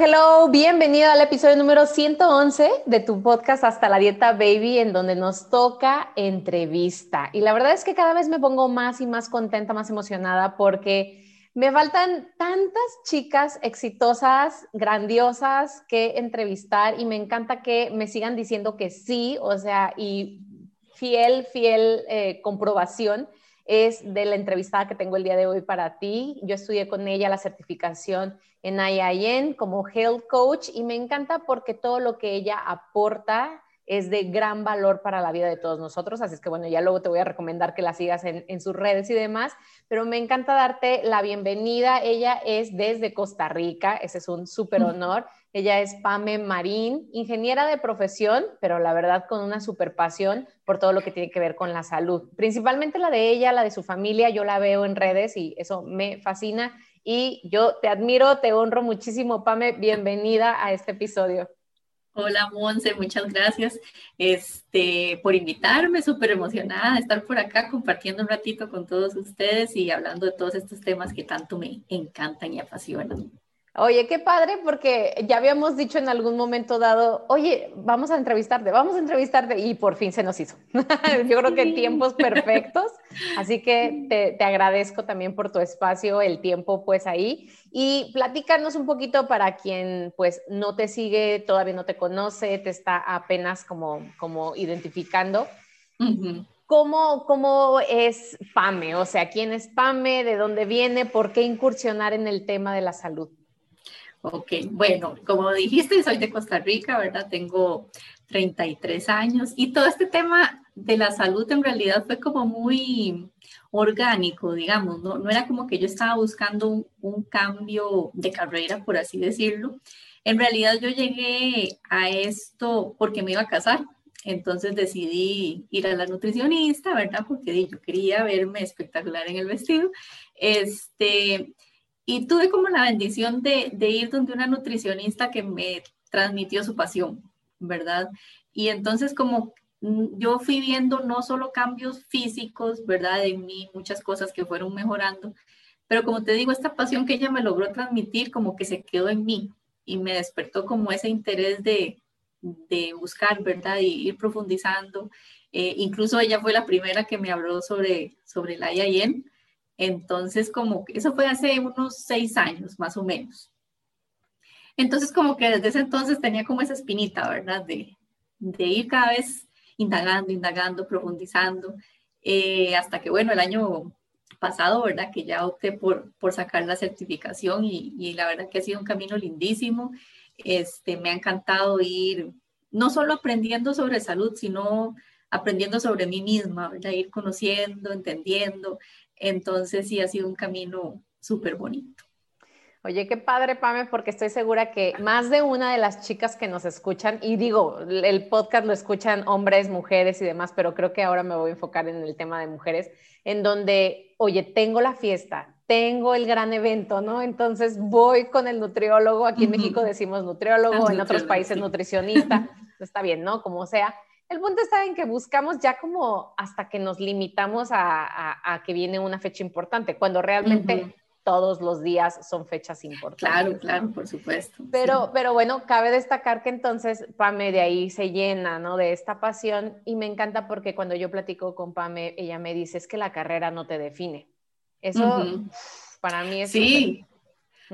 Hello, bienvenido al episodio número 111 de tu podcast Hasta la Dieta Baby, en donde nos toca entrevista. Y la verdad es que cada vez me pongo más y más contenta, más emocionada, porque me faltan tantas chicas exitosas, grandiosas que entrevistar y me encanta que me sigan diciendo que sí, o sea, y fiel, fiel eh, comprobación es de la entrevistada que tengo el día de hoy para ti. Yo estudié con ella la certificación en IIN como Health Coach y me encanta porque todo lo que ella aporta es de gran valor para la vida de todos nosotros. Así es que bueno, ya luego te voy a recomendar que la sigas en, en, sus redes y demás, pero me encanta darte la bienvenida. Ella es desde Costa Rica, ese es un súper honor. Ella es Pame Marín, ingeniera de profesión, pero la verdad con una super pasión por todo lo que tiene que ver con la salud. Principalmente la de ella, la de su familia, yo la veo en redes y eso me fascina. Y yo te admiro, te honro muchísimo, Pame. Bienvenida a este episodio. Hola, Monse, muchas gracias este, por invitarme, súper emocionada de estar por acá compartiendo un ratito con todos ustedes y hablando de todos estos temas que tanto me encantan y apasionan. Oye, qué padre, porque ya habíamos dicho en algún momento dado, oye, vamos a entrevistarte, vamos a entrevistarte, y por fin se nos hizo. Yo creo que tiempos perfectos, así que te, te, agradezco también por tu espacio, el tiempo pues ahí, y platícanos un poquito para quien pues no te sigue, todavía no te conoce, te está apenas como, como identificando. ¿Cómo, ¿Cómo es PAME? O sea, ¿quién es PAME? ¿De dónde viene? ¿Por qué incursionar en el tema de la salud? Ok, bueno, como dijiste, soy de Costa Rica, ¿verdad? Tengo 33 años y todo este tema de la salud en realidad fue como muy orgánico, digamos, no, no era como que yo estaba buscando un, un, cambio de carrera, por así decirlo. En realidad yo llegué a esto porque me iba a casar, entonces decidí ir a la nutricionista, ¿verdad? Porque yo quería verme espectacular en el vestido. Este, y tuve como la bendición de, de, ir donde una nutricionista que me transmitió su pasión, ¿verdad? Y entonces como mm, yo fui viendo no solo cambios físicos, ¿verdad? En mí, muchas cosas que fueron mejorando, pero como te digo, esta pasión que ella me logró transmitir como que se quedó en mí y me despertó como ese interés de, de buscar, ¿verdad? Y ir profundizando. Eh, incluso ella fue la primera que me habló sobre, sobre la IAIN entonces, como que eso fue hace unos seis años, más o menos. Entonces, como que desde ese entonces tenía como esa espinita, ¿verdad? De, de ir cada vez indagando, indagando, profundizando, eh, hasta que, bueno, el año pasado, ¿verdad? Que ya opté por, por sacar la certificación y, y, la verdad que ha sido un camino lindísimo. Este, me ha encantado ir no solo aprendiendo sobre salud, sino aprendiendo sobre mí misma, ¿verdad? Ir conociendo, entendiendo, entonces sí ha sido un camino súper bonito. Oye, qué padre, Pame, porque estoy segura que más de una de las chicas que nos escuchan, y digo, el podcast lo escuchan hombres, mujeres y demás, pero creo que ahora me voy a enfocar en el tema de mujeres, en donde, oye, tengo la fiesta, tengo el gran evento, ¿no? Entonces voy con el nutriólogo, aquí en México decimos nutriólogo, en otros países nutricionista, está bien, ¿no? Como sea el punto está en que buscamos ya como hasta que nos limitamos a, que viene una fecha importante, cuando realmente todos los días son fechas importantes. Claro, claro, por supuesto. Pero, pero bueno, cabe destacar que entonces Pame de ahí se llena, ¿no? De esta pasión y me encanta porque cuando yo platico con Pame, ella me dice, es que la carrera no te define. Eso para mí es... Sí.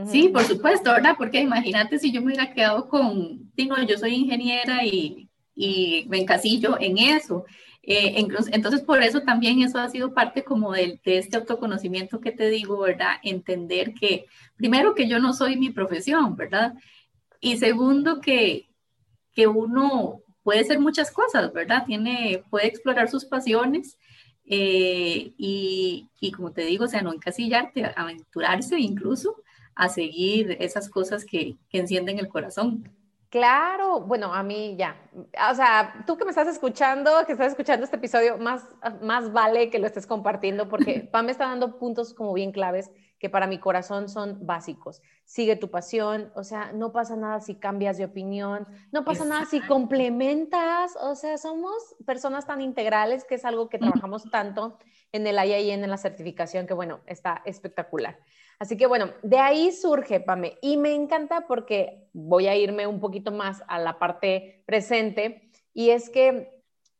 Sí, por supuesto, ¿verdad? Porque imagínate si yo me hubiera quedado con, digo, yo soy ingeniera y y me encasillo en eso. Eh, entonces, por eso también eso ha sido parte como de, de, este autoconocimiento que te digo, ¿verdad? Entender que, primero, que yo no soy mi profesión, ¿verdad? Y segundo, que, que uno puede ser muchas cosas, ¿verdad? Tiene, puede explorar sus pasiones eh, y, y, como te digo, o sea, no encasillarte, aventurarse incluso a seguir esas cosas que, que encienden el corazón. Claro, bueno, a mí ya. O sea, tú que me estás escuchando, que estás escuchando este episodio, más, más vale que lo estés compartiendo porque Pam me está dando puntos como bien claves que para mi corazón son básicos. Sigue tu pasión, o sea, no pasa nada si cambias de opinión, no pasa nada si complementas, o sea, somos personas tan integrales que es algo que trabajamos tanto en el y en la certificación que bueno, está espectacular. Así que bueno, de ahí surge, Pame, y me encanta porque voy a irme un poquito más a la parte presente, y es que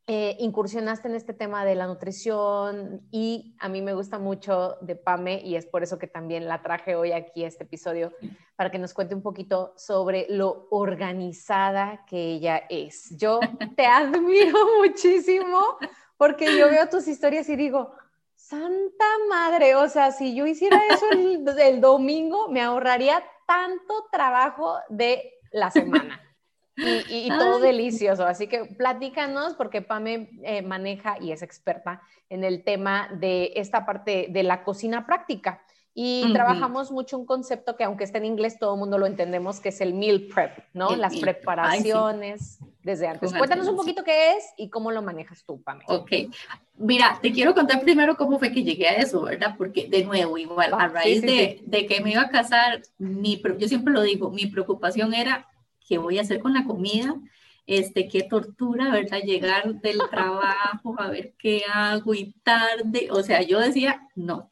eh, incursionaste en este tema de la nutrición y a mí me gusta mucho de Pame y es por eso que también la traje hoy aquí este episodio para que nos cuente un poquito sobre lo organizada que ella es. Yo te admiro muchísimo porque yo veo tus historias y digo, Santa madre, o sea, si yo hiciera eso el, domingo, me ahorraría tanto trabajo de la semana. Y, todo delicioso. Así que platícanos, porque Pame eh, maneja y es experta en el tema de esta parte de la cocina práctica. Y trabajamos mucho un concepto que aunque esté en inglés, todo el mundo lo entendemos, que es el meal prep, ¿no? Las preparaciones desde antes. Cuéntanos un poquito qué es y cómo lo manejas tú, Pamela. Ok. Mira, te quiero contar primero cómo fue que llegué a eso, ¿verdad? Porque de nuevo, igual, a raíz de, de, que me iba a casar, mi, yo siempre lo digo, mi preocupación era qué voy a hacer con la comida, este, qué tortura, ¿verdad? Llegar del trabajo, a ver qué hago y tarde, o sea, yo decía, no,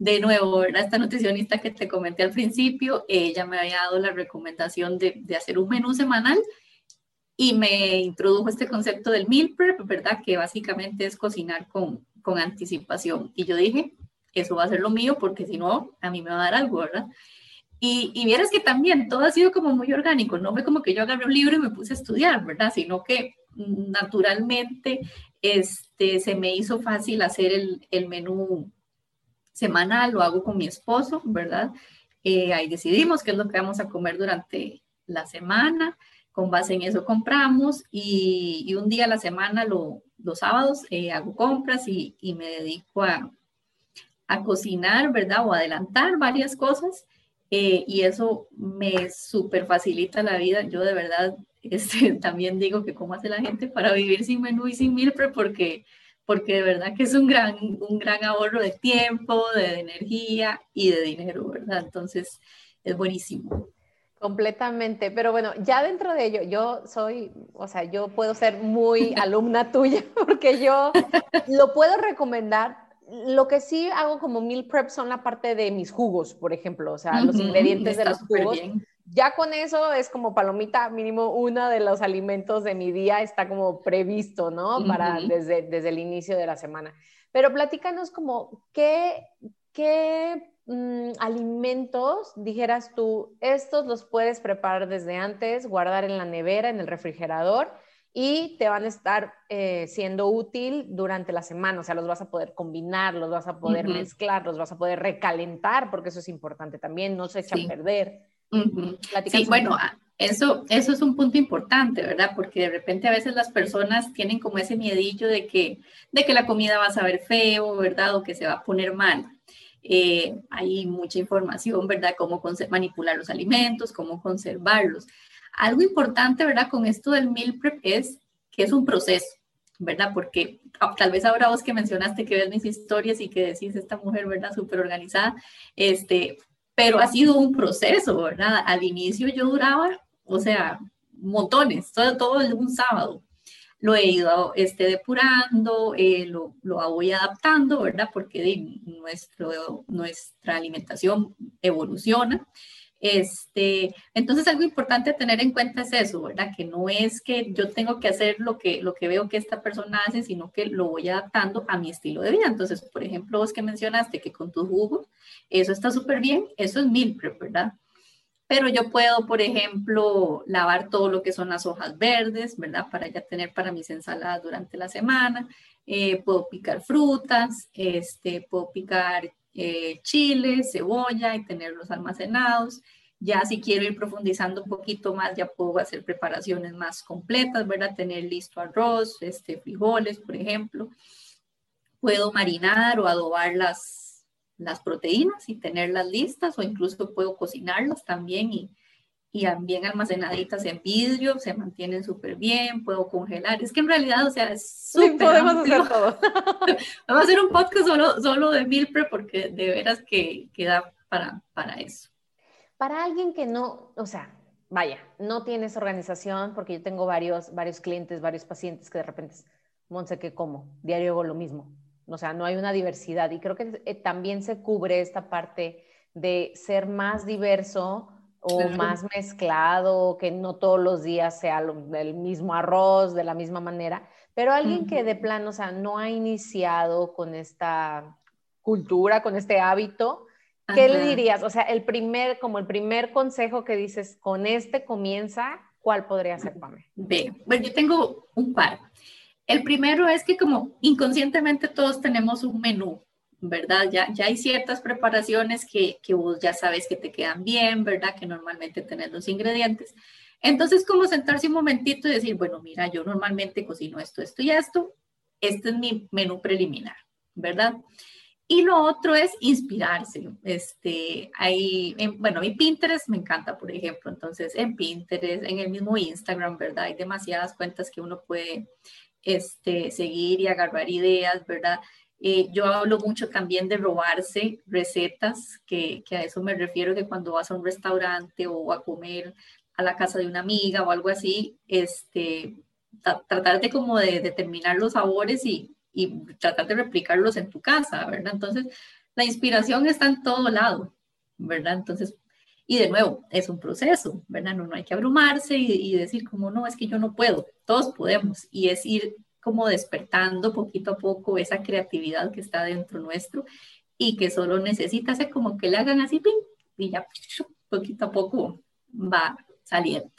de nuevo, esta nutricionista que te comenté al principio, ella me había dado la recomendación de, hacer un menú semanal y me introdujo este concepto del meal prep, ¿verdad? Que básicamente es cocinar con, con anticipación. Y yo dije, eso va a ser lo mío porque si no, a mí me va a dar algo, ¿verdad? Y, y vieras que también todo ha sido como muy orgánico, no fue como que yo agarré un libro y me puse a estudiar, ¿verdad? Sino que naturalmente este, se me hizo fácil hacer el, el menú semanal, lo hago con mi esposo, ¿verdad? Eh, ahí decidimos qué es lo que vamos a comer durante la semana, con base en eso compramos y, un día a la semana, los sábados, eh, hago compras y, me dedico a, a, cocinar, ¿verdad? O adelantar varias cosas eh, y eso me súper facilita la vida. Yo de verdad este, también digo que cómo hace la gente para vivir sin menú y sin milpre porque porque de verdad que es un gran, un gran ahorro de tiempo, de, energía y de dinero, ¿verdad? Entonces, es buenísimo. Completamente, pero bueno, ya dentro de ello, yo soy, o sea, yo puedo ser muy alumna tuya porque yo lo puedo recomendar. Lo que sí hago como meal prep son la parte de mis jugos, por ejemplo, o sea, los ingredientes de los jugos ya con eso es como palomita, mínimo uno de los alimentos de mi día está como previsto, ¿no? Para desde, desde el inicio de la semana. Pero platícanos como qué, qué mm, alimentos dijeras tú, estos los puedes preparar desde antes, guardar en la nevera, en el refrigerador y te van a estar eh, siendo útil durante la semana, o sea, los vas a poder combinar, los vas a poder mezclar, los vas a poder recalentar, porque eso es importante también, no se echan a perder. Sí, bueno, eso, eso es un punto importante, ¿verdad? Porque de repente a veces las personas tienen como ese miedillo de que, de que la comida va a saber feo, ¿verdad? O que se va a poner mal. Eh, hay mucha información, ¿verdad? Cómo manipular los alimentos, cómo conservarlos. Algo importante, ¿verdad? Con esto del meal prep es que es un proceso, ¿verdad? Porque ah, tal vez ahora vos que mencionaste que ves mis historias y que decís esta mujer, ¿verdad? Súper organizada, este, pero ha sido un proceso, ¿verdad? Al inicio yo duraba, o sea, montones, todo, todo un sábado. Lo he ido este, depurando, eh, lo, lo, voy adaptando, ¿verdad? Porque nuestro, nuestra alimentación evoluciona. Este, entonces algo importante a tener en cuenta es eso, ¿verdad? Que no es que yo tengo que hacer lo que, lo que veo que esta persona hace, sino que lo voy adaptando a mi estilo de vida. Entonces, por ejemplo, vos que mencionaste que con tus jugos, eso está súper bien, eso es prep, ¿verdad? Pero yo puedo, por ejemplo, lavar todo lo que son las hojas verdes, ¿verdad? Para ya tener para mis ensaladas durante la semana. Eh, puedo picar frutas, este, puedo picar eh, chile, cebolla y tenerlos almacenados. Ya si quiero ir profundizando un poquito más, ya puedo hacer preparaciones más completas, ¿verdad? Tener listo arroz, este, frijoles, por ejemplo. Puedo marinar o adobar las, las proteínas y tenerlas listas o incluso puedo cocinarlas también y, y bien almacenaditas en vidrio, se mantienen súper bien, puedo congelar. Es que en realidad, o sea, es súper Sí, podemos hacer todo. Vamos a hacer un podcast solo, solo de Milpre porque de veras que, que da para, para eso. Para alguien que no, o sea, vaya, no tienes organización, porque yo tengo varios, varios clientes, varios pacientes que de repente, Monse, ¿qué como? Diario hago lo mismo. O sea, no hay una diversidad. Y creo que eh, también se cubre esta parte de ser más diverso o Claro. más mezclado, que no todos los días sea lo- el mismo arroz, de la misma manera. Pero alguien que de plano, o sea, no ha iniciado con esta cultura, con este hábito, ¿Qué le dirías? O sea, el primer, como el primer consejo que dices, con este comienza, ¿cuál podría ser, Pame? Ve, bueno, yo tengo un par. El primero es que como inconscientemente todos tenemos un menú, ¿verdad? Ya, ya hay ciertas preparaciones que, que vos ya sabes que te quedan bien, ¿verdad? Que normalmente tenés los ingredientes. Entonces, como sentarse un momentito y decir, bueno, mira, yo normalmente cocino esto, esto y esto. Este es mi menú preliminar, ¿verdad? Y lo otro es inspirarse. Este, hay, en- bueno, mi Pinterest me encanta, por ejemplo. Entonces, en Pinterest, en el mismo Instagram, ¿verdad? Hay demasiadas cuentas que uno puede este, seguir y agarrar ideas, ¿verdad? Eh, yo hablo mucho también de robarse recetas, que, que a eso me refiero, que cuando vas a un restaurante o a comer a la casa de una amiga o algo así, este, tra- tratar de como de determinar los sabores y, y tratar de replicarlos en tu casa, ¿verdad? Entonces, la inspiración está en todo lado, ¿verdad? Entonces, y de nuevo, es un proceso, ¿verdad? No, no hay que abrumarse y, y decir como, no, es que yo no puedo, todos podemos, y es ir como despertando poquito a poco esa creatividad que está dentro nuestro y que solo necesita hacer como que le hagan así, ¡ping! y ya poquito a poco va saliendo.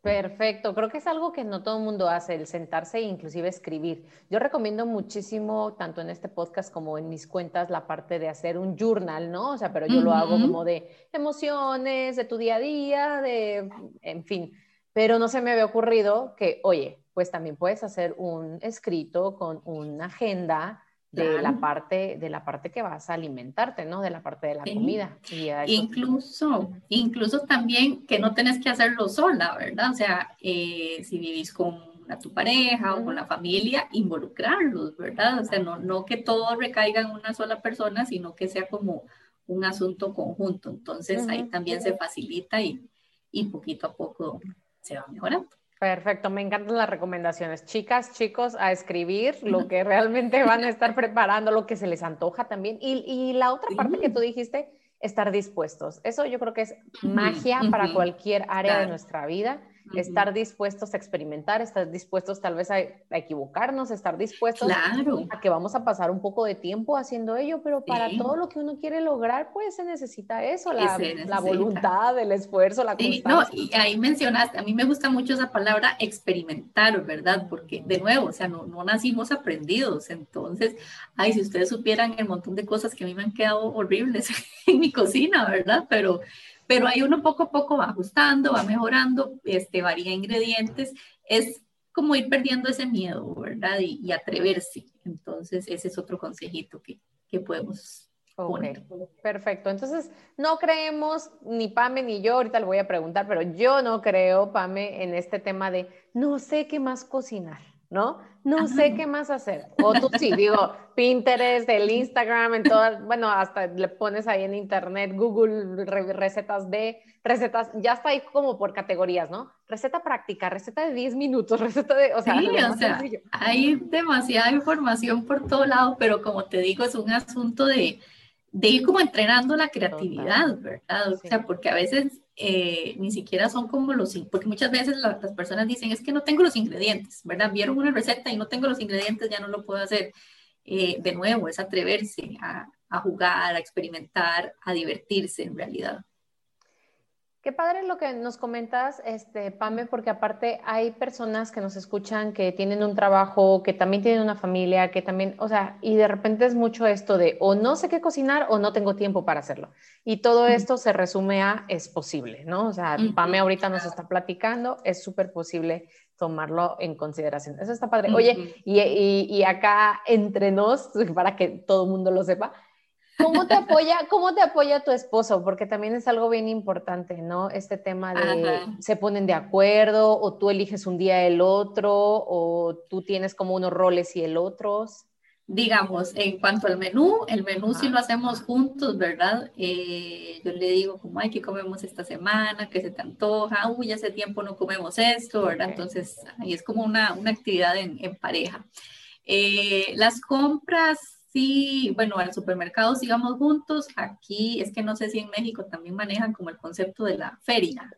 Perfecto, creo que es algo que no todo el mundo hace, el sentarse e inclusive escribir. Yo recomiendo muchísimo, tanto en este podcast como en mis cuentas, la parte de hacer un journal, ¿no? O sea, pero yo lo hago como de emociones, de tu día a día, de, en fin. Pero no se me había ocurrido que, oye, pues también puedes hacer un escrito con una agenda de la Claro. parte, de la parte que vas a alimentarte, ¿no? De la parte de la Sí. comida. Y Incluso, incluso también que no tenés que hacerlo sola, ¿verdad? O sea, eh, si vivís con a tu pareja o con la familia, involucrarlos, ¿verdad? O sea, no, no que todo recaiga en una sola persona, sino que sea como un asunto conjunto. Entonces ahí Ujú. también se facilita y, y poquito a poco se va mejorando. Perfecto, me encantan las recomendaciones. Chicas, chicos, a escribir lo que realmente van a estar preparando, lo que se les antoja también. Y, y la otra parte que tú dijiste, estar dispuestos. Eso yo creo que es magia para cualquier área de nuestra vida. Estar dispuestos a experimentar, estar dispuestos tal vez a, a equivocarnos, estar dispuestos Claro. a que vamos a pasar un poco de tiempo haciendo ello, pero para Sí. todo lo que uno quiere lograr, pues se necesita eso, la, voluntad, el esfuerzo, la Sí, no, constancia. y ahí mencionaste, a mí me gusta mucho esa palabra experimentar, ¿verdad? Porque de nuevo, o sea, no, no nacimos aprendidos, entonces, ay, si ustedes supieran el montón de cosas que a mí me han quedado horribles en mi cocina, ¿verdad? Pero, pero ahí uno poco a poco va ajustando, va mejorando, este, varía ingredientes, es como ir perdiendo ese miedo, ¿verdad? Y, y atreverse. Entonces, ese es otro consejito que, que podemos Ok, poner. perfecto. Entonces, no creemos, ni Pame ni yo, ahorita le voy a preguntar, pero yo no creo, Pame, en este tema de no sé qué más cocinar, ¿no? No sé qué más hacer. O tú sí, digo, Pinterest, el Instagram, en todas, bueno, hasta le pones ahí en internet, Google, re- recetas de, recetas, ya está ahí como por categorías, ¿no? Receta práctica, receta de 10 minutos, receta de, o sea, Sí, o sea, hay demasiada información por todo lado, pero como te digo, es un asunto de, de ir como entrenando la creatividad, ¿verdad? O sea, porque a veces eh, ni siquiera son como los, porque muchas veces la- las personas dicen, es que no tengo los ingredientes, ¿verdad? Vieron una receta y no tengo los ingredientes, ya no lo puedo hacer. Eh, de nuevo, es atreverse a, a jugar, a experimentar, a divertirse en realidad. Qué padre lo que nos comentas, este, Pame, porque aparte hay personas que nos escuchan que tienen un trabajo, que también tienen una familia, que también, o sea, y de repente es mucho esto de o no sé qué cocinar o no tengo tiempo para hacerlo. Y todo esto se resume a es posible, ¿no? O sea, Ujú. Pame ahorita nos está platicando, es súper posible tomarlo en consideración. Eso está padre. Oye, y, y- y acá entre nos, para que todo el mundo lo sepa, ¿Cómo te apoya, cómo te apoya tu esposo? Porque también es algo bien importante, ¿no? Este tema de se ponen de acuerdo o tú eliges un día el otro o tú tienes como unos roles y el otros. Digamos, en cuanto al menú, el menú sí lo hacemos juntos, ¿verdad? Eh, yo le digo como, ay, ¿qué comemos esta semana? ¿Qué se te antoja? Uy, hace tiempo no comemos esto, ¿verdad? Entonces, ahí es como una, una actividad en, en pareja. Eh, las compras Sí, bueno, al supermercado sigamos juntos. Aquí es que no sé si en México también manejan como el concepto de la feria.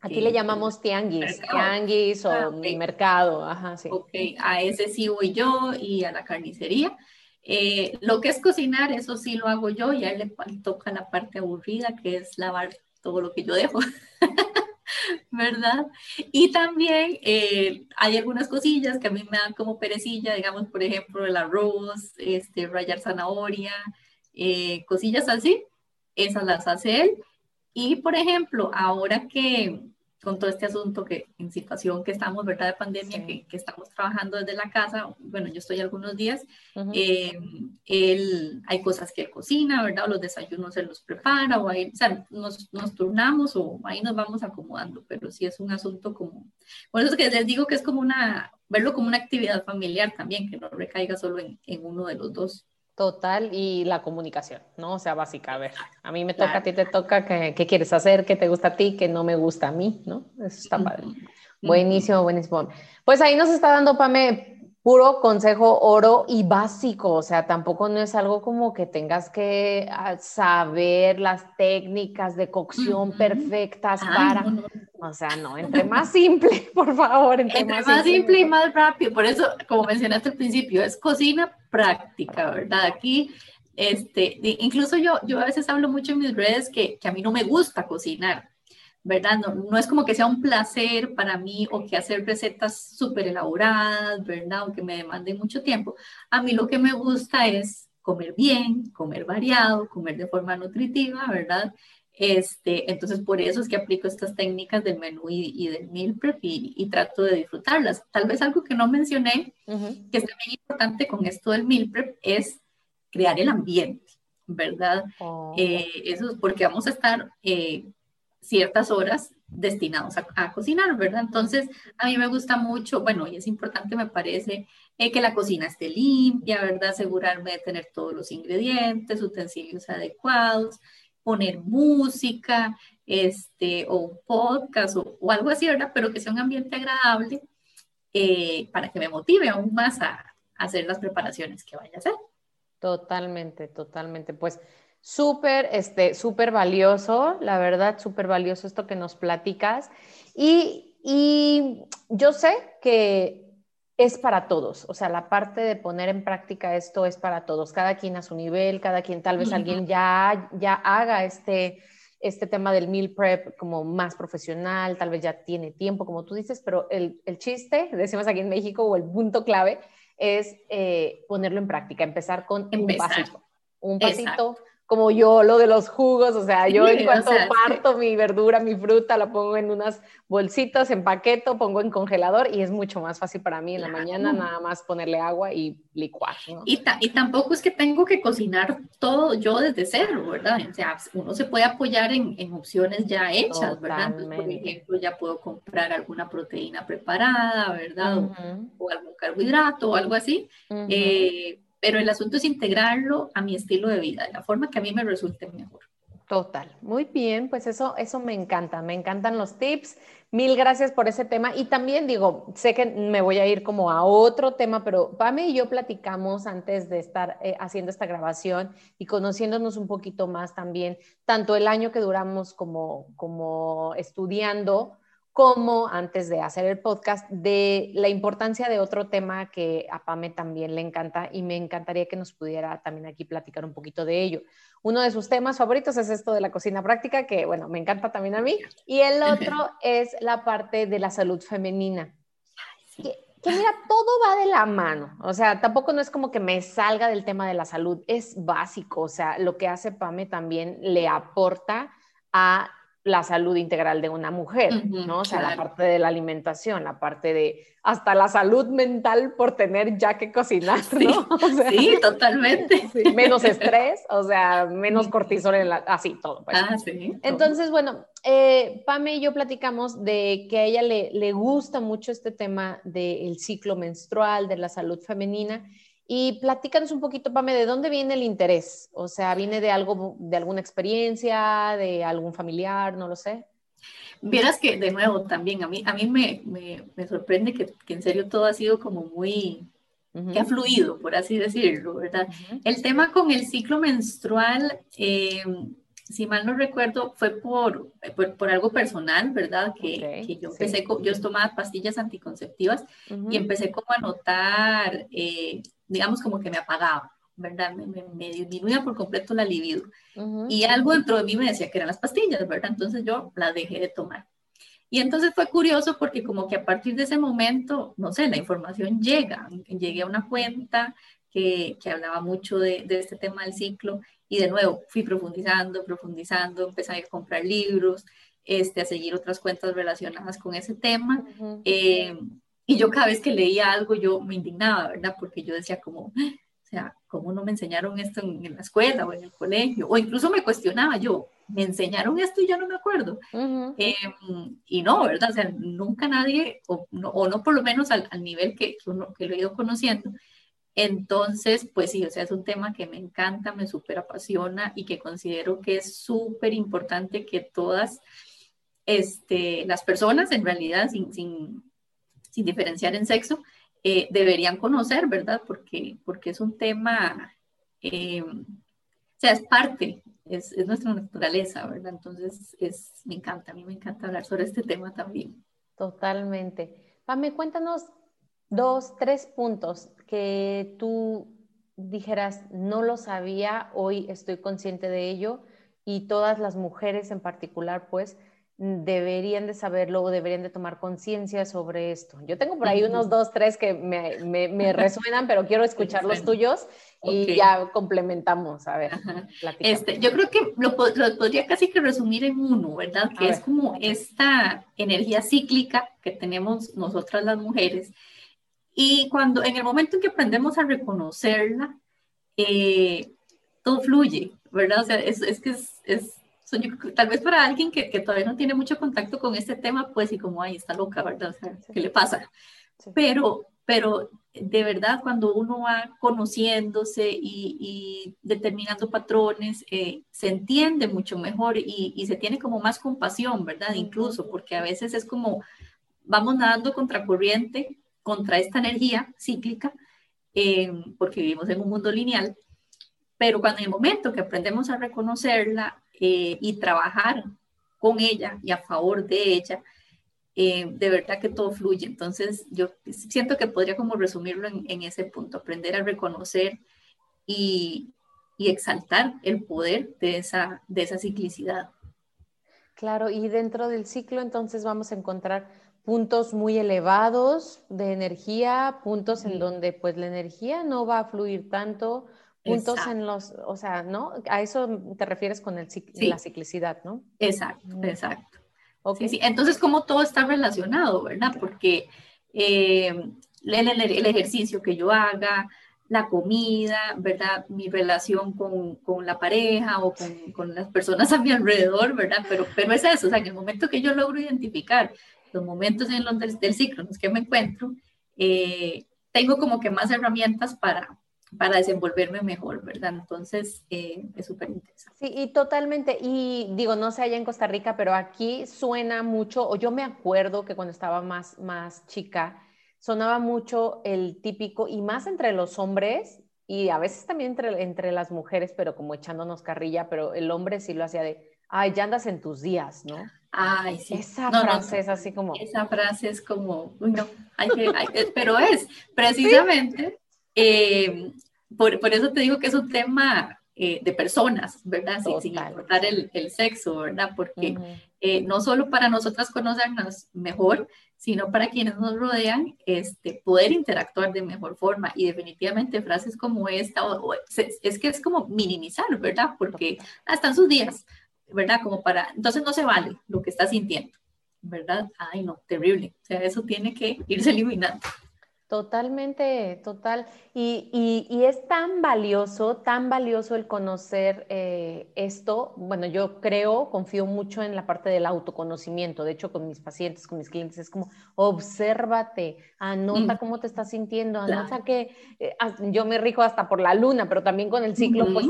Aquí le llamamos tianguis, tianguis o ah, mercado, ajá, sí. Ok, a ese sí voy yo y a la carnicería. Eh, lo que es cocinar, eso sí lo hago yo y a él le toca la parte aburrida, que es lavar todo lo que yo dejo. ¿verdad? Y también eh, hay algunas cosillas que a mí me dan como perecilla, digamos, por ejemplo, el arroz, este, rayar zanahoria, eh, cosillas así, esas las hace él. Y, por ejemplo, ahora que con todo este asunto que en situación que estamos, ¿verdad? De pandemia, que, que, estamos trabajando desde la casa, bueno, yo estoy algunos días, eh, él, hay cosas que él cocina, ¿verdad? O los desayunos él los prepara, o, ahí, o sea, nos, nos, turnamos o ahí nos vamos acomodando, pero sí es un asunto como, por eso es que les digo que es como una, verlo como una actividad familiar también, que no recaiga solo en, en uno de los dos. Total, y la comunicación, ¿no? O sea, básica. A ver, a mí me toca, a ti te toca, ¿qué, quieres hacer? ¿Qué te gusta a ti? ¿Qué no me gusta a mí? ¿No? Eso está padre. Buenísimo, buenísimo. Pues ahí nos está dando, Pame, puro consejo oro y básico, o sea, tampoco no es algo como que tengas que ah, saber las técnicas de cocción perfectas para, o sea, no, entre más simple, por favor, entre, más, simple, y más rápido, por eso, como mencionaste al principio, es cocina práctica, ¿verdad? Aquí, este, incluso yo, yo a veces hablo mucho en mis redes que, que a mí no me gusta cocinar, ¿verdad? No, es como que sea un placer para mí o que hacer recetas súper elaboradas, ¿verdad? O que me demanden mucho tiempo. A mí lo que me gusta es comer bien, comer variado, comer de forma nutritiva, ¿verdad? Este, entonces, por eso es que aplico estas técnicas del menú y, del meal prep y, trato de disfrutarlas. Tal vez algo que no mencioné, que es también importante con esto del meal prep, es crear el ambiente, ¿verdad? Oh. Eh, eso es porque vamos a estar eh, ciertas horas destinados a, cocinar, ¿verdad? Entonces, a mí me gusta mucho, bueno, y es importante, me parece, eh, que la cocina esté limpia, ¿verdad? Asegurarme de tener todos los ingredientes, utensilios adecuados, poner música, este, o un podcast o, algo así, ¿verdad? Pero que sea un ambiente agradable eh, para que me motive aún más a, a hacer las preparaciones que vaya a hacer. Totalmente, totalmente. Pues Súper, este, súper valioso, la verdad, súper valioso esto que nos platicas. Y, y yo sé que es para todos, o sea, la parte de poner en práctica esto es para todos, cada quien a su nivel, cada quien, tal vez alguien ya, ya haga este, este tema del meal prep como más profesional, tal vez ya tiene tiempo, como tú dices, pero el, el chiste, decimos aquí en México, o el punto clave, es eh, ponerlo en práctica, empezar con un pasito, un pasito como yo, lo de los jugos, o sea, yo en cuanto parto mi verdura, mi fruta, la pongo en unas bolsitas, empaqueto, pongo en congelador y es mucho más fácil para mí en la mañana nada más ponerle agua y licuar. Y, y, tampoco es que tengo que cocinar todo yo desde cero, ¿verdad? O sea, uno se puede apoyar en, en opciones ya hechas, ¿verdad? Entonces, por ejemplo, ya puedo comprar alguna proteína preparada, ¿verdad? o, algún carbohidrato o algo así pero el asunto es integrarlo a mi estilo de vida, de la forma que a mí me resulte mejor. Total, muy bien, pues eso, eso me encanta, me encantan los tips. Mil gracias por ese tema. Y también digo, sé que me voy a ir como a otro tema, pero Pame y yo platicamos antes de estar eh, haciendo esta grabación y conociéndonos un poquito más también, tanto el año que duramos como, como estudiando, como antes de hacer el podcast, de la importancia de otro tema que a Pame también le encanta y me encantaría que nos pudiera también aquí platicar un poquito de ello. Uno de sus temas favoritos es esto de la cocina práctica, que bueno, me encanta también a mí, y el otro es la parte de la salud femenina. Que, que mira, todo va de la mano, o sea, tampoco no es como que me salga del tema de la salud, es básico, o sea, lo que hace Pame también le aporta a la salud integral de una mujer, ¿no? O sea, la parte de la alimentación, la parte de hasta la salud mental por tener ya que cocinar, ¿no? Sí, totalmente. menos estrés, o sea, menos cortisol, en la, así todo. Pues. Ah, sí. Entonces, bueno, eh, Pame y yo platicamos de que a ella le, le gusta mucho este tema del ciclo menstrual, de la salud femenina, y platícanos un poquito, Pame, ¿de dónde viene el interés? O sea, ¿viene de algo, de alguna experiencia, de algún familiar, no lo sé? Vieras que, de nuevo, también a mí, a mí me, me, me sorprende que, que, en serio todo ha sido como muy, que ha fluido, por así decirlo, ¿verdad? El tema con el ciclo menstrual, eh, si mal no recuerdo, fue por, por, algo personal, ¿verdad? Que, que yo empecé, yo tomaba pastillas anticonceptivas y empecé como a notar, eh, digamos, como que me apagaba, ¿verdad? Me, me, disminuía por completo la libido. Y algo dentro de mí me decía que eran las pastillas, ¿verdad? Entonces yo las dejé de tomar. Y entonces fue curioso porque como que a partir de ese momento, no sé, la información llega. Llegué a una cuenta que, que hablaba mucho de, de, este tema del ciclo y de nuevo fui profundizando, profundizando, empecé a comprar libros, este, a seguir otras cuentas relacionadas con ese tema. eh, y yo cada vez que leía algo, yo me indignaba, ¿verdad? Porque yo decía como, o sea, ¿cómo no me enseñaron esto en, la escuela o en el colegio? O incluso me cuestionaba yo, ¿me enseñaron esto y ya no me acuerdo? eh, y no, ¿verdad? O sea, nunca nadie, o no, o no por lo menos al, al nivel que, que, uno, que lo he ido conociendo, entonces, pues sí, o sea, es un tema que me encanta, me súper apasiona y que considero que es súper importante que todas este, las personas, en realidad, sin, sin, sin diferenciar en sexo, eh, deberían conocer, ¿verdad? Porque, porque es un tema, eh, o sea, es parte, es, es, nuestra naturaleza, ¿verdad? Entonces, es, me encanta, a mí me encanta hablar sobre este tema también. Totalmente. Pame, cuéntanos dos, tres puntos que tú dijeras, no lo sabía, hoy estoy consciente de ello y todas las mujeres en particular, pues, deberían de saberlo o deberían de tomar conciencia sobre esto. Yo tengo por ahí unos dos, tres que me, me, me resuenan, pero quiero escuchar los tuyos y okay. ya complementamos. A ver, este, yo creo que lo, lo, podría casi que resumir en uno, ¿verdad? Que A es ver. como esta energía cíclica que tenemos nosotras las mujeres. Y cuando, en el momento en que aprendemos a reconocerla, eh, todo fluye, ¿verdad? O sea, es, es que es, es So, yo, tal vez para alguien que, que, todavía no tiene mucho contacto con este tema, pues y como, ay, está loca, ¿verdad? O sea, ¿qué le pasa? Sí. Pero, pero de verdad, cuando uno va conociéndose y, y determinando patrones, eh, se entiende mucho mejor y, y, se tiene como más compasión, ¿verdad? Incluso, porque a veces es como, vamos nadando contracorriente contra esta energía cíclica, eh, porque vivimos en un mundo lineal, pero cuando en el momento que aprendemos a reconocerla, eh, y trabajar con ella y a favor de ella, eh, de verdad que todo fluye. Entonces, yo siento que podría como resumirlo en, ese punto, aprender a reconocer y, y, exaltar el poder de esa, de esa ciclicidad. Claro, y dentro del ciclo entonces vamos a encontrar puntos muy elevados de energía, puntos en donde pues la energía no va a fluir tanto, puntos exacto. en los, o sea, ¿no? A eso te refieres con el, sí. la ciclicidad, ¿no? Exacto, exacto. Okay. Sí, sí. Entonces, como todo está relacionado, ¿verdad? Porque eh, el, el, ejercicio que yo haga, la comida, ¿verdad? Mi relación con, con la pareja o con, con, las personas a mi alrededor, ¿verdad? Pero, pero es eso, o sea, en el momento que yo logro identificar los momentos en los del, ciclo en los que me encuentro, eh, tengo como que más herramientas para, para desenvolverme mejor, ¿verdad? Entonces, eh, es súper interesante. Sí, y totalmente, y digo, no sé allá en Costa Rica, pero aquí suena mucho, o yo me acuerdo que cuando estaba más, más chica, sonaba mucho el típico, y más entre los hombres, y a veces también entre, entre las mujeres, pero como echándonos carrilla, pero el hombre sí lo hacía de, ay, ya andas en tus días, ¿no? Ay, sí. Esa no, frase no, es así como... Esa frase es como, no, hay que, hay que, pero es precisamente... Eh, por, por, eso te digo que es un tema eh, de personas, ¿verdad? Sin, sin importar el, el, sexo, ¿verdad? Porque uh -huh. eh, no solo para nosotras conocernos mejor, sino para quienes nos rodean, este, poder interactuar de mejor forma. Y definitivamente frases como esta, o, o, es, es, que es como minimizar, ¿verdad? Porque ah, están sus días, ¿verdad? Como para, entonces no se vale lo que está sintiendo, ¿verdad? Ay, no, terrible. O sea, eso tiene que irse eliminando. Totalmente, total. Y, es tan valioso, tan valioso el conocer eh, esto. Bueno, yo creo, confío mucho en la parte del autoconocimiento. De hecho, con mis pacientes, con mis clientes, es como, obsérvate, anota mm. cómo te estás sintiendo, anota que eh, yo me rijo hasta por la luna, pero también con el ciclo, pues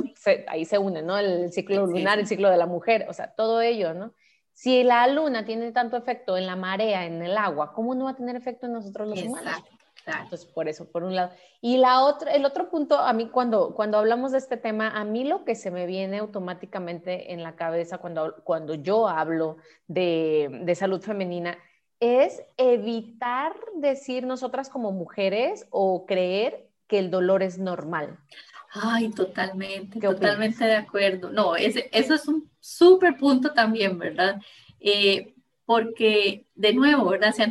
ahí se une, ¿no? El ciclo lunar, el ciclo de la mujer, o sea, todo ello, ¿no? Si la luna tiene tanto efecto en la marea, en el agua, ¿cómo no va a tener efecto en nosotros los humanos? Entonces, por eso, por un lado. Y la otra, el otro punto, a mí cuando, cuando hablamos de este tema, a mí lo que se me viene automáticamente en la cabeza cuando, cuando yo hablo de, de salud femenina es evitar decir nosotras como mujeres o creer que el dolor es normal. Ay, totalmente, totalmente de acuerdo. No, ese, eso es un súper punto también, ¿verdad? Eh, porque, de nuevo, ¿verdad? Se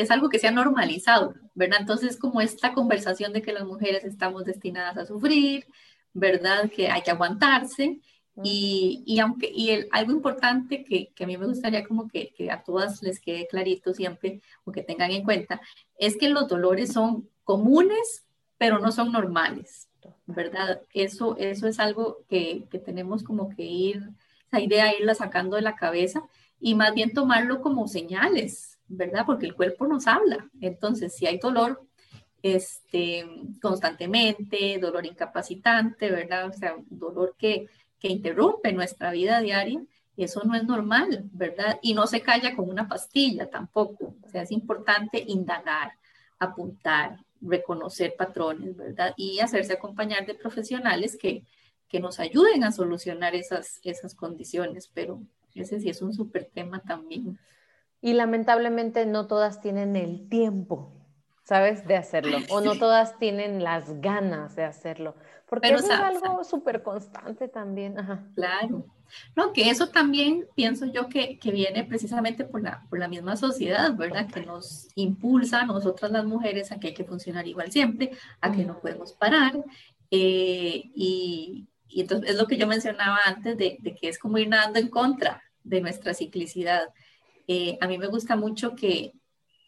es algo que se ha normalizado, ¿verdad? Entonces, como esta conversación de que las mujeres estamos destinadas a sufrir, ¿verdad? Que hay que aguantarse. Y, y aunque, y el, algo importante que, que, a mí me gustaría como que, que, a todas les quede clarito siempre o que tengan en cuenta, es que los dolores son comunes, pero no son normales, ¿verdad? Eso, eso es algo que, que tenemos como que ir, esa idea irla sacando de la cabeza y más bien tomarlo como señales, ¿verdad? Porque el cuerpo nos habla. Entonces, si hay dolor este, constantemente, dolor incapacitante, ¿verdad? O sea, dolor que, que interrumpe nuestra vida diaria, eso no es normal, ¿verdad? Y no se calla con una pastilla tampoco. O sea, es importante indagar, apuntar, reconocer patrones, ¿verdad? Y hacerse acompañar de profesionales que, que nos ayuden a solucionar esas, esas condiciones, pero ese sí es un súper tema también. Y lamentablemente no todas tienen el tiempo, ¿sabes? De hacerlo. O no todas tienen las ganas de hacerlo. Porque eso es algo súper constante también. Claro. No, que eso también pienso yo que, que, viene precisamente por la, por la misma sociedad, ¿verdad? Que nos impulsa a nosotras las mujeres a que hay que funcionar igual siempre, a que no podemos parar. Eh, y, y, entonces es lo que yo mencionaba antes de, de, que es como ir nadando en contra de nuestra ciclicidad. Eh, a mí me gusta mucho que,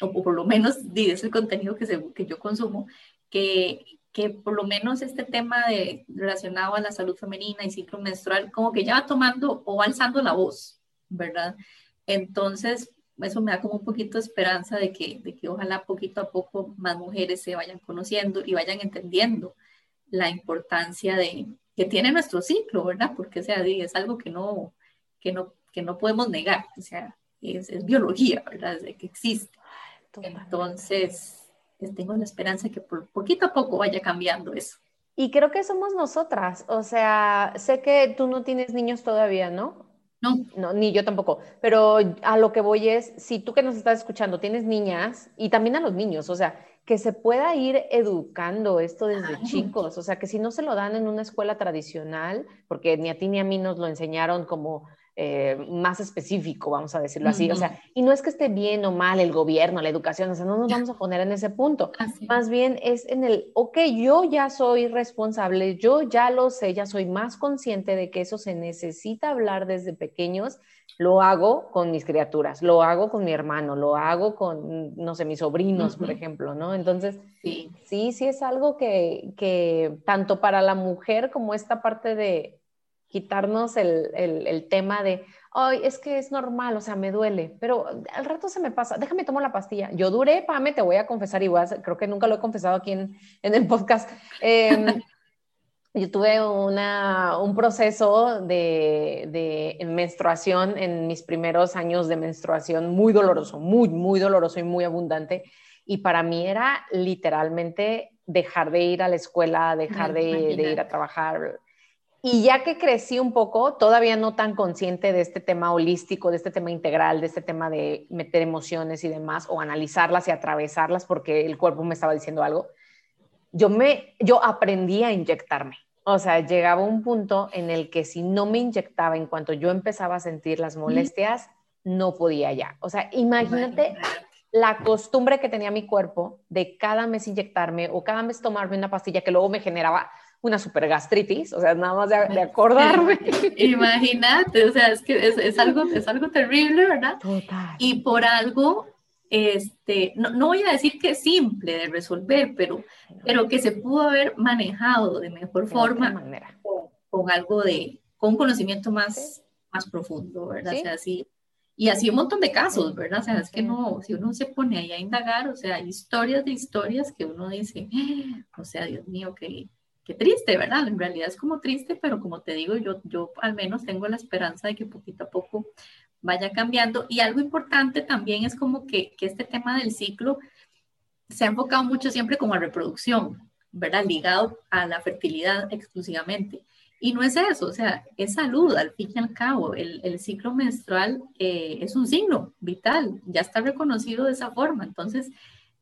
o por lo menos es el contenido que, que yo consumo, que, que por lo menos este tema de, relacionado a la salud femenina y ciclo menstrual, como que ya va tomando o alzando la voz, ¿verdad? Entonces, eso me da como un poquito de esperanza de que, de que ojalá poquito a poco más mujeres se vayan conociendo y vayan entendiendo la importancia de, que tiene nuestro ciclo, ¿verdad? Porque sea, es algo que no, que no, que no podemos negar. O sea, es, biología, ¿verdad? De que existe. Entonces, pues, tengo la esperanza que por poquito a poco vaya cambiando eso. Y creo que somos nosotras, o sea, sé que tú no tienes niños todavía, ¿no? No. No, ni yo tampoco, pero a lo que voy es, si tú que nos estás escuchando tienes niñas y también a los niños, o sea, que se pueda ir educando esto desde chicos, o sea, que si no se lo dan en una escuela tradicional, porque ni a ti ni a mí nos lo enseñaron como eh, más específico, vamos a decirlo así. O sea, y no es que esté bien o mal el gobierno, la educación, o sea, no nos vamos a poner en ese punto. Más bien es en el, ok, yo ya soy responsable, yo ya lo sé, ya soy más consciente de que eso se necesita hablar desde pequeños. Lo hago con mis criaturas, lo hago con mi hermano, lo hago con, no sé, mis sobrinos, por ejemplo, ¿no? Entonces, sí, sí, sí es algo que, que tanto para la mujer como esta parte de quitarnos el, el, tema de, ay, es que es normal, o sea, me duele, pero al rato se me pasa, déjame tomar la pastilla. Yo duré, Pame, te voy a confesar, igual, creo que nunca lo he confesado aquí en, en el podcast. Em, yo tuve una, un proceso de, de, menstruación en mis primeros años de menstruación muy doloroso, muy, muy doloroso y muy abundante. Y para mí era literalmente dejar de ir a la escuela, dejar de, de ir a trabajar, y ya que crecí un poco, todavía no tan consciente de este tema holístico, de este tema integral, de este tema de meter emociones y demás, o analizarlas y atravesarlas porque el cuerpo me estaba diciendo algo, yo, me, yo aprendí a inyectarme. O sea, llegaba un punto en el que si no me inyectaba en cuanto yo empezaba a sentir las molestias, no podía ya. O sea, imagínate la costumbre que tenía mi cuerpo de cada mes inyectarme o cada mes tomarme una pastilla que luego me generaba una super gastritis, o sea, nada más de, acordarme. Imagínate, o sea, es que es, algo, es algo terrible, ¿verdad? Total. Y por algo, este, no, no, voy a decir que es simple de resolver, pero, pero que se pudo haber manejado de mejor forma con, algo de, con un conocimiento más, más profundo, ¿verdad? O sea, sí, y así un montón de casos, ¿verdad? O sea, es que no, si uno se pone ahí a indagar, o sea, hay historias de historias que uno dice, ah", o sea, Dios mío, qué, qué triste, ¿verdad? En realidad es como triste, pero como te digo, yo, yo al menos tengo la esperanza de que poquito a poco vaya cambiando. Y algo importante también es como que, que este tema del ciclo se ha enfocado mucho siempre como a reproducción, ¿verdad? Ligado a la fertilidad exclusivamente. Y no es eso, o sea, es salud al fin y al cabo. El, el ciclo menstrual eh, es un signo vital, ya está reconocido de esa forma. Entonces,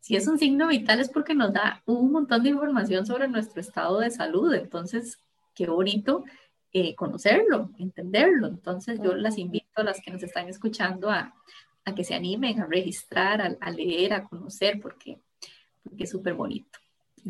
si es un signo vital es porque nos da un montón de información sobre nuestro estado de salud. Entonces, qué bonito eh, conocerlo, entenderlo. Entonces, yo las invito a las que nos están escuchando a, a que se animen a registrar, a, a leer, a conocer, porque, porque es súper bonito.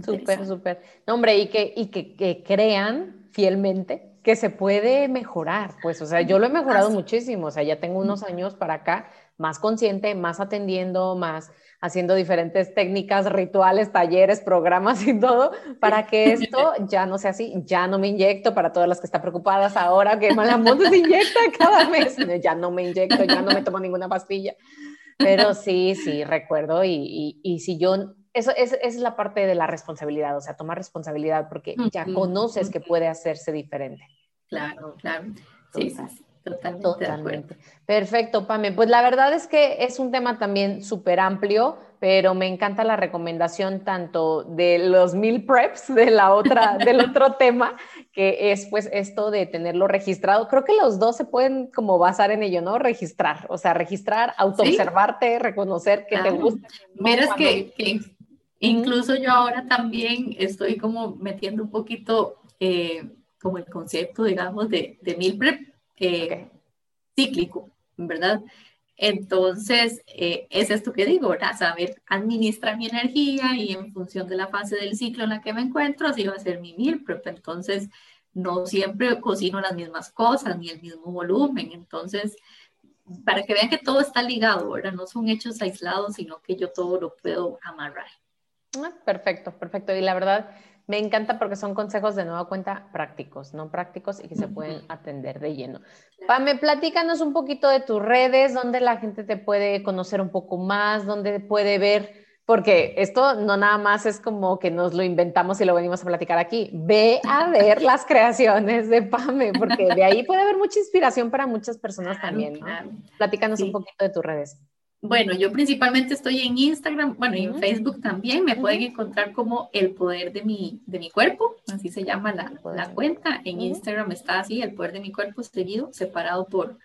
Súper, súper. No, hombre, y que, y que, que, crean fielmente que se puede mejorar. Pues, o sea, yo lo he mejorado muchísimo. O sea, ya tengo unos años para acá más consciente, más atendiendo, más haciendo diferentes técnicas, rituales, talleres, programas y todo, para que esto ya no sea así. Ya no me inyecto para todas las que están preocupadas ahora que Malamonte se inyecta cada mes. Ya no me inyecto, ya no me tomo ninguna pastilla. Pero sí, sí, recuerdo. Y, y, y si yo eso es, la parte de la responsabilidad, o sea, tomar responsabilidad porque ya conoces que puede hacerse diferente. Claro, claro. Sí, sí, totalmente. totalmente. Perfecto, Pame. Pues la verdad es que es un tema también súper amplio, pero me encanta la recomendación tanto de los mil preps de la otra, del otro tema, que es pues esto de tenerlo registrado. Creo que los dos se pueden como basar en ello, ¿no? Registrar, o sea, registrar, autoobservarte, reconocer que te gusta. Mira, que, que Incluso yo ahora también estoy como metiendo un poquito eh, como el concepto, digamos, de, de meal prep eh, cíclico, ¿verdad? Entonces, eh, es esto que digo, ¿verdad? Saber administrar mi energía y en función de la fase del ciclo en la que me encuentro, así va a ser mi meal prep. Entonces, no siempre cocino las mismas cosas ni el mismo volumen. Entonces, para que vean que todo está ligado, ¿verdad? No son hechos aislados, sino que yo todo lo puedo amarrar. Ah, perfecto, perfecto. Y la verdad, me encanta porque son consejos de nueva cuenta prácticos, no prácticos y que se pueden atender de lleno. Pame, platícanos un poquito de tus redes, donde la gente te puede conocer un poco más, donde puede ver, porque esto no nada más es como que nos lo inventamos y lo venimos a platicar aquí. Ve a ver las creaciones de Pame, porque de ahí puede haber mucha inspiración para muchas personas también. Platícanos un poquito de tus redes. Bueno, yo principalmente estoy en Instagram, bueno, en Facebook también me pueden encontrar como el poder de mi, de mi cuerpo, así se llama la, la cuenta. En Instagram está así, el poder de mi cuerpo seguido, separado por,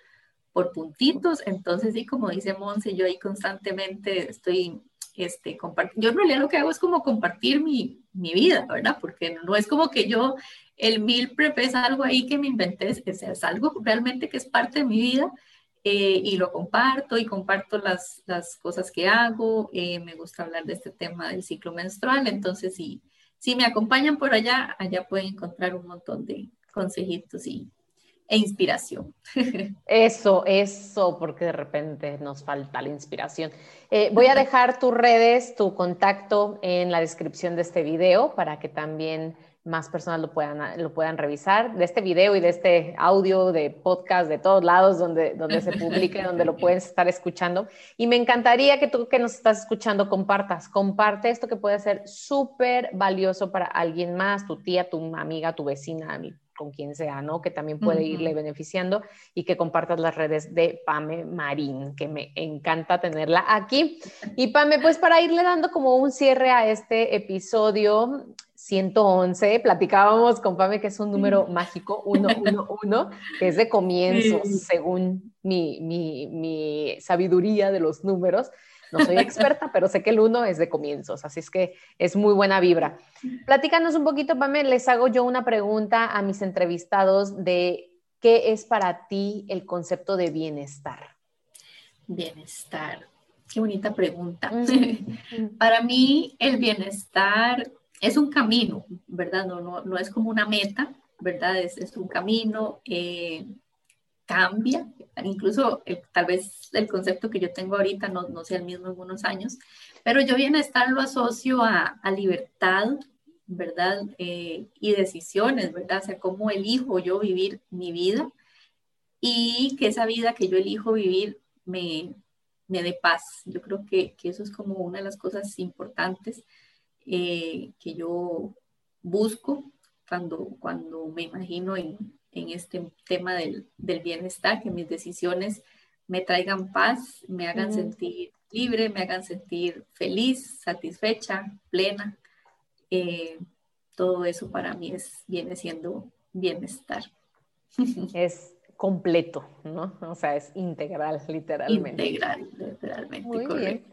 por puntitos. Entonces, sí, como dice Monse, yo ahí constantemente estoy este, compartiendo. Yo en realidad lo que hago es como compartir mi, mi vida, ¿verdad? Porque no es como que yo, el mil prep es algo ahí que me inventé, es, es algo realmente que es parte de mi vida eh, y lo comparto y comparto las, las cosas que hago. Eh, me gusta hablar de este tema del ciclo menstrual, entonces si, me acompañan por allá, allá pueden encontrar un montón de consejitos y, e inspiración. Eso, eso, porque de repente nos falta la inspiración. Eh, voy a dejar tus redes, tu contacto en la descripción de este video para que también más personas lo puedan, lo puedan revisar, de este video y de este audio, de podcast, de todos lados donde, donde se publique, donde lo pueden estar escuchando. Y me encantaría que tú que nos estás escuchando compartas, comparte esto que puede ser súper valioso para alguien más, tu tía, tu amiga, tu vecina, con quien sea, ¿no? Que también puede irle beneficiando y que compartas las redes de Pame Marín, que me encanta tenerla aquí. Y Pame, pues para irle dando como un cierre a este episodio, 111, platicábamos con Pame que es un número mágico, 111, que es de comienzos, según mi, mi, mi, sabiduría de los números. No soy experta, pero sé que el 1 es de comienzos, así es que es muy buena vibra. Platícanos un poquito, Pame, les hago yo una pregunta a mis entrevistados de qué es para ti el concepto de bienestar. Bienestar, qué bonita pregunta. para mí el bienestar es un camino, ¿verdad? No, no, no es como una meta, ¿verdad? Es, es un camino, eh, cambia, incluso tal vez el concepto que yo tengo ahorita no, no sea el mismo en unos años, pero yo bienestar lo asocio a, a libertad, ¿verdad? Eh, y decisiones, ¿verdad? O sea, cómo elijo yo vivir mi vida y que esa vida que yo elijo vivir me, me dé paz. Yo creo que, que, eso es como una de las cosas importantes eh, que yo busco cuando, cuando me imagino en, en este tema del, del, bienestar, que mis decisiones me traigan paz, me hagan sentir libre, me hagan sentir feliz, satisfecha, plena. Eh, todo eso para mí es, viene siendo bienestar. Es completo, ¿no? O sea, es integral, literalmente. Integral, literalmente, Muy Bien.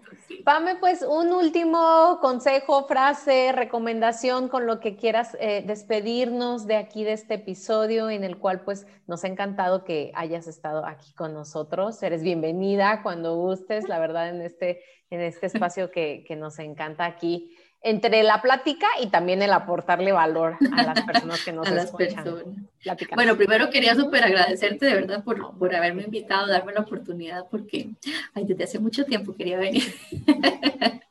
Pame, pues un último consejo, frase, recomendación con lo que quieras eh, despedirnos de aquí, de este episodio, en el cual pues nos ha encantado que hayas estado aquí con nosotros. Eres bienvenida cuando gustes, la verdad, en este, en este espacio que, que nos encanta aquí entre la plática y también el aportarle valor a las personas que nos a escuchan. Bueno, primero quería súper agradecerte de verdad por, por haberme invitado, darme la oportunidad, porque ay, desde hace mucho tiempo quería venir.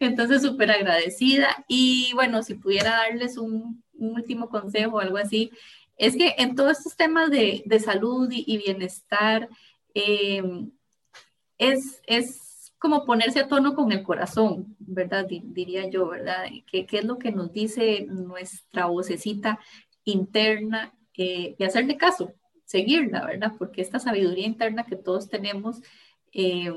Entonces, súper agradecida. Y bueno, si pudiera darles un, último consejo o algo así, es que en todos estos temas de, de salud y, bienestar, eh, es, es como ponerse a tono con el corazón, ¿verdad? diría yo, ¿verdad? ¿Qué, ¿Qué, es lo que nos dice nuestra vocecita interna eh, y hacerle caso, seguirla, ¿verdad? Porque esta sabiduría interna que todos tenemos, eh,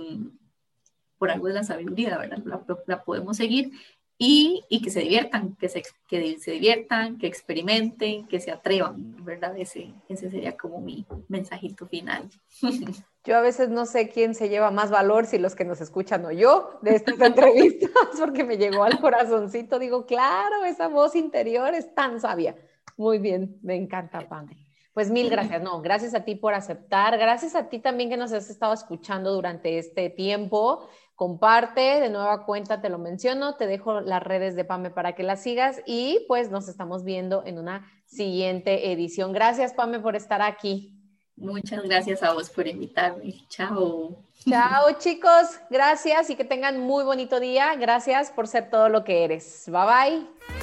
por algo de la sabiduría, ¿verdad? La, la podemos seguir y, y, que se diviertan, que se, que se diviertan, que experimenten, que se atrevan, ¿verdad? Ese, ese sería como mi mensajito final. Yo a veces no sé quién se lleva más valor, si los que nos escuchan o yo, de estas entrevistas, porque me llegó al corazoncito. Digo, claro, esa voz interior es tan sabia. Muy bien, me encanta, Pame. Pues mil gracias, no, gracias a ti por aceptar, gracias a ti también que nos has estado escuchando durante este tiempo. Comparte, de nueva cuenta te lo menciono, te dejo las redes de Pame para que las sigas y pues nos estamos viendo en una siguiente edición. Gracias, Pame, por estar aquí. Muchas gracias a vos por invitarme. Chao. Chao chicos, gracias y que tengan muy bonito día. Gracias por ser todo lo que eres. Bye bye.